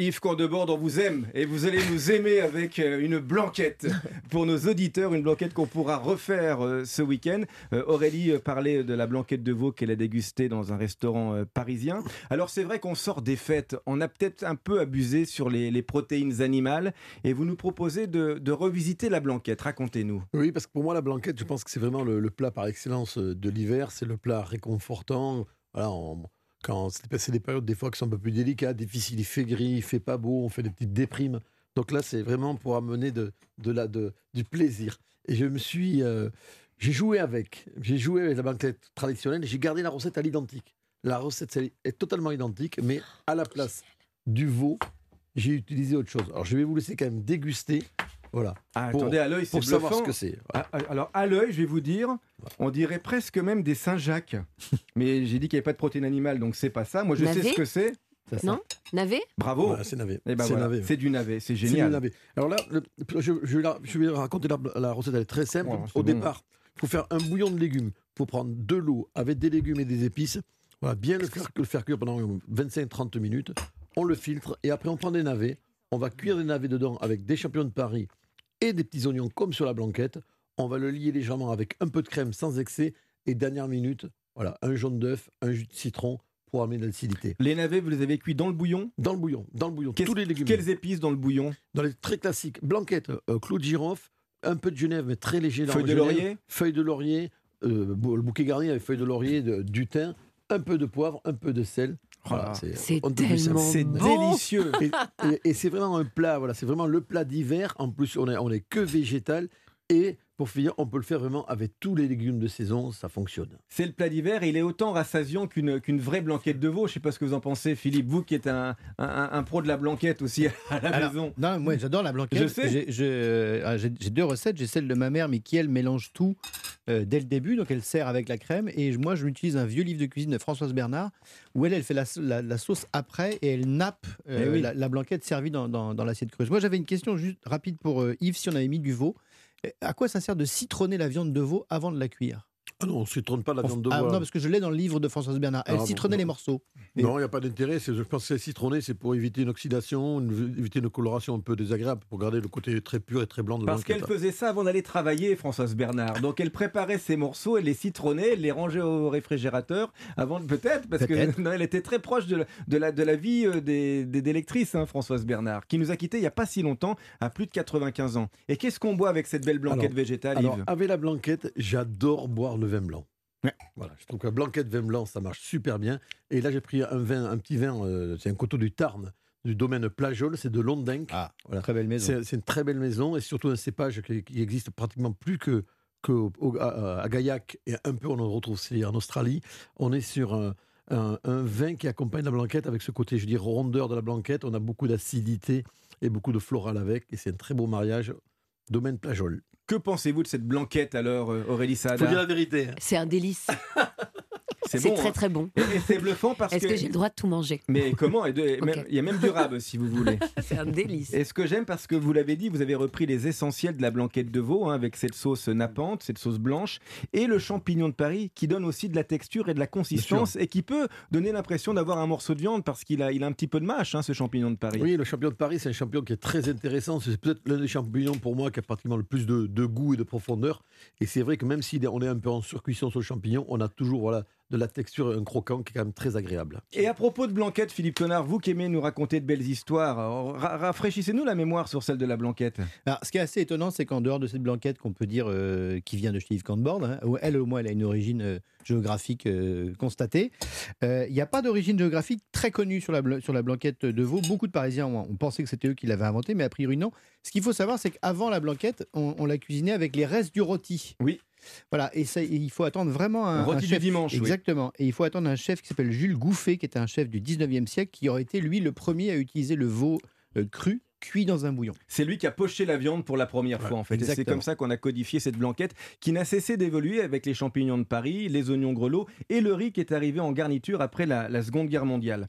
Yves Condebord, on vous aime et vous allez nous aimer avec euh, une blanquette pour nos auditeurs, une blanquette qu'on pourra refaire euh, ce week-end. Euh, Aurélie parlait de la blanquette de veau qu'elle a dégustée dans un restaurant parisien. Alors c'est vrai qu'on sort des fêtes, on a peut-être un peu abusé sur les, protéines animales et vous nous proposez de, revisiter la blanquette. Racontez-nous. Oui, parce que pour moi la blanquette, je pense que c'est vraiment le, plat par excellence de l'hiver. C'est le plat réconfortant. Voilà, quand c'est des périodes des fois qui sont un peu plus délicates, difficiles, il fait gris, il fait pas beau, on fait des petites déprimes. Donc là, c'est vraiment pour amener de, de, la, de, du plaisir. Et je me suis, euh, j'ai joué avec, j'ai joué avec la banquette traditionnelle, j'ai gardé la recette à l'identique. La recette est totalement identique, mais à la place du veau, j'ai utilisé autre chose. Alors je vais vous laisser quand même déguster voilà. Ah, attendez, à l'œil, c'est Pour savoir ce que c'est. Ah, ah, alors, à l'œil, je vais vous dire, on dirait presque même des Saint-Jacques. Mais j'ai dit qu'il n'y avait pas de protéines animales, donc c'est pas ça. Moi, je sais ce que c'est. Non Navet Bravo C'est navet. Eh ben c'est du navet, c'est génial. navet. Alors là, je, je, vais raconter la, recette, elle est très simple. Au départ, il faut faire un bouillon de légumes. Il faut prendre de l'eau avec des légumes et des épices. Voilà, bien le faire, le faire cuire pendant 25-30 minutes. On le filtre et après on prend des navets. On va cuire des navets dedans avec des champignons de Paris et des petits oignons comme sur la blanquette. On va le lier légèrement avec un peu de crème sans excès. Et dernière minute, voilà, un jaune d'œuf, un jus de citron pour amener de l'acidité. Les navets, vous les avez cuits dans le bouillon? Dans le bouillon, dans le bouillon. Tous les légumes. Quelles épices dans le bouillon? Dans les très classiques. Blanquette, euh, clou de girofle, un peu de genève, mais très léger. Feuilles de laurier? Feuilles de laurier, euh, le bouquet garni avec feuilles de laurier, du thym, un peu de poivre, un peu de sel. C'est tellement C'est délicieux. Et, c'est vraiment un plat, voilà, c'est vraiment le plat d'hiver. En plus, on est, on est que végétal. Et pour finir, on peut le faire vraiment avec tous les légumes de saison, ça fonctionne. C'est le plat d'hiver et il est autant rassasiant qu'une vraie blanquette de veau. Je ne sais pas ce que vous en pensez, Philippe, vous qui êtes un, un, pro de la blanquette aussi à la maison. Non, moi j'adore la blanquette. Je sais. Euh, j'ai deux recettes. J'ai celle de ma mère, mais qui elle mélange tout euh, dès le début, donc elle sert avec la crème. Et moi, je m'utilise un vieux livre de cuisine de Françoise Bernard, où elle, elle fait la, la, sauce après et elle nappe euh, eh la, blanquette servie dans, dans, dans l'assiette creuse. Moi, j'avais une question juste rapide pour Yves, si on avait mis du veau. À quoi ça sert de citronner la viande de veau avant de la cuire? Ah non, on ne citronne pas la viande de ah veau. Ah non, parce que je l'ai dans le livre de Françoise Bernard. Elle ah citronnait les morceaux. Non, il n'y a pas d'intérêt. Je pense que citronner, c'est pour éviter une oxydation, éviter une coloration un peu désagréable, pour garder le côté très pur et très blanc de Parce qu'elle faisait ça avant d'aller travailler, Françoise Bernard. Donc elle préparait ses morceaux, elle les citronnait, elle les rangeait au réfrigérateur avant, peut-être, parce que non, elle était très proche de, la, de la vie euh, des, des, lectrices, hein, Françoise Bernard, qui nous a quittés il n'y a pas si longtemps, à plus de 95 ans. Et qu'est-ce qu'on boit avec cette belle blanquette végétale, alors, Avec la blanquette, j'adore boire le vin blanc. Voilà, je trouve que la blanquette vin blanc, ça marche super bien. Et là, j'ai pris un vin, un petit vin, euh, c'est un coteau du Tarn, du domaine Plajol, c'est de Londenc. Ah, voilà. très belle maison. C'est une très belle maison et surtout un cépage qui, existe pratiquement plus que, que à, Gaillac et un peu on en retrouve aussi en Australie. On est sur un, un, vin qui accompagne la blanquette avec ce côté, je dis, rondeur de la blanquette. On a beaucoup d'acidité et beaucoup de floral avec et c'est un très beau mariage. Domaine Plajol. Que pensez-vous de cette blanquette alors, euh, Aurélie Saada? Faut dire la vérité. C'est un délice. C'est très hein. très bon. Et, c'est bluffant parce que. Est-ce que, j'ai le droit de tout manger? Mais comment? Il y a même du rab si vous voulez. c'est un délice. Et ce que j'aime parce que vous l'avez dit, vous avez repris les essentiels de la blanquette de veau hein, avec cette sauce nappante, cette sauce blanche et le champignon de Paris qui donne aussi de la texture et de la consistance et qui peut donner l'impression d'avoir un morceau de viande parce qu'il a, il a un petit peu de mâche, hein, ce champignon de Paris. Oui, le champignon de Paris, c'est un champignon qui est très intéressant. C'est peut-être l'un des champignons pour moi qui a pratiquement le plus de, de goût et de profondeur. Et c'est vrai que même si on est un peu en surcuisson sur le champignon, on a toujours voilà, de la texture, un croquant qui est quand même très agréable. Et à propos de blanquette, Philippe Tonard, vous qui aimez nous raconter de belles histoires, rafraîchissez-nous la mémoire sur celle de la blanquette. Alors, ce qui est assez étonnant, c'est qu'en dehors de cette blanquette qu'on peut dire euh, qui vient de chez Yves hein, elle au moins elle a une origine euh, géographique euh, constatée, il n'y a pas d'origine géographique très connue sur la, sur la blanquette de veau. Beaucoup de Parisiens ont, pensé que c'était eux qui l'avaient inventée, mais a priori non. Ce qu'il faut savoir, c'est qu'avant la blanquette, on, on la cuisinait avec les restes du rôti. Oui. Voilà, et ça, il faut attendre vraiment un, un chef. dimanche. Exactement. Et il faut attendre un chef qui s'appelle Jules Gouffet, qui était un chef du 19e siècle, qui aurait été lui le premier à utiliser le veau euh, cru cuit dans un bouillon. C'est lui qui a poché la viande pour la première fois en fait. C'est comme ça qu'on a codifié cette blanquette qui n'a cessé d'évoluer avec les champignons de Paris, les oignons grelots et le riz qui est arrivé en garniture après la, Seconde Guerre mondiale.